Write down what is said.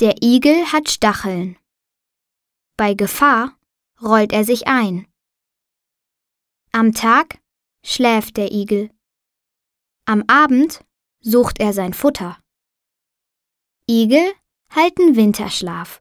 Der Igel hat Stacheln. Bei Gefahr rollt er sich ein. Am Tag schläft der Igel. Am Abend sucht er sein Futter. Igel halten Winterschlaf.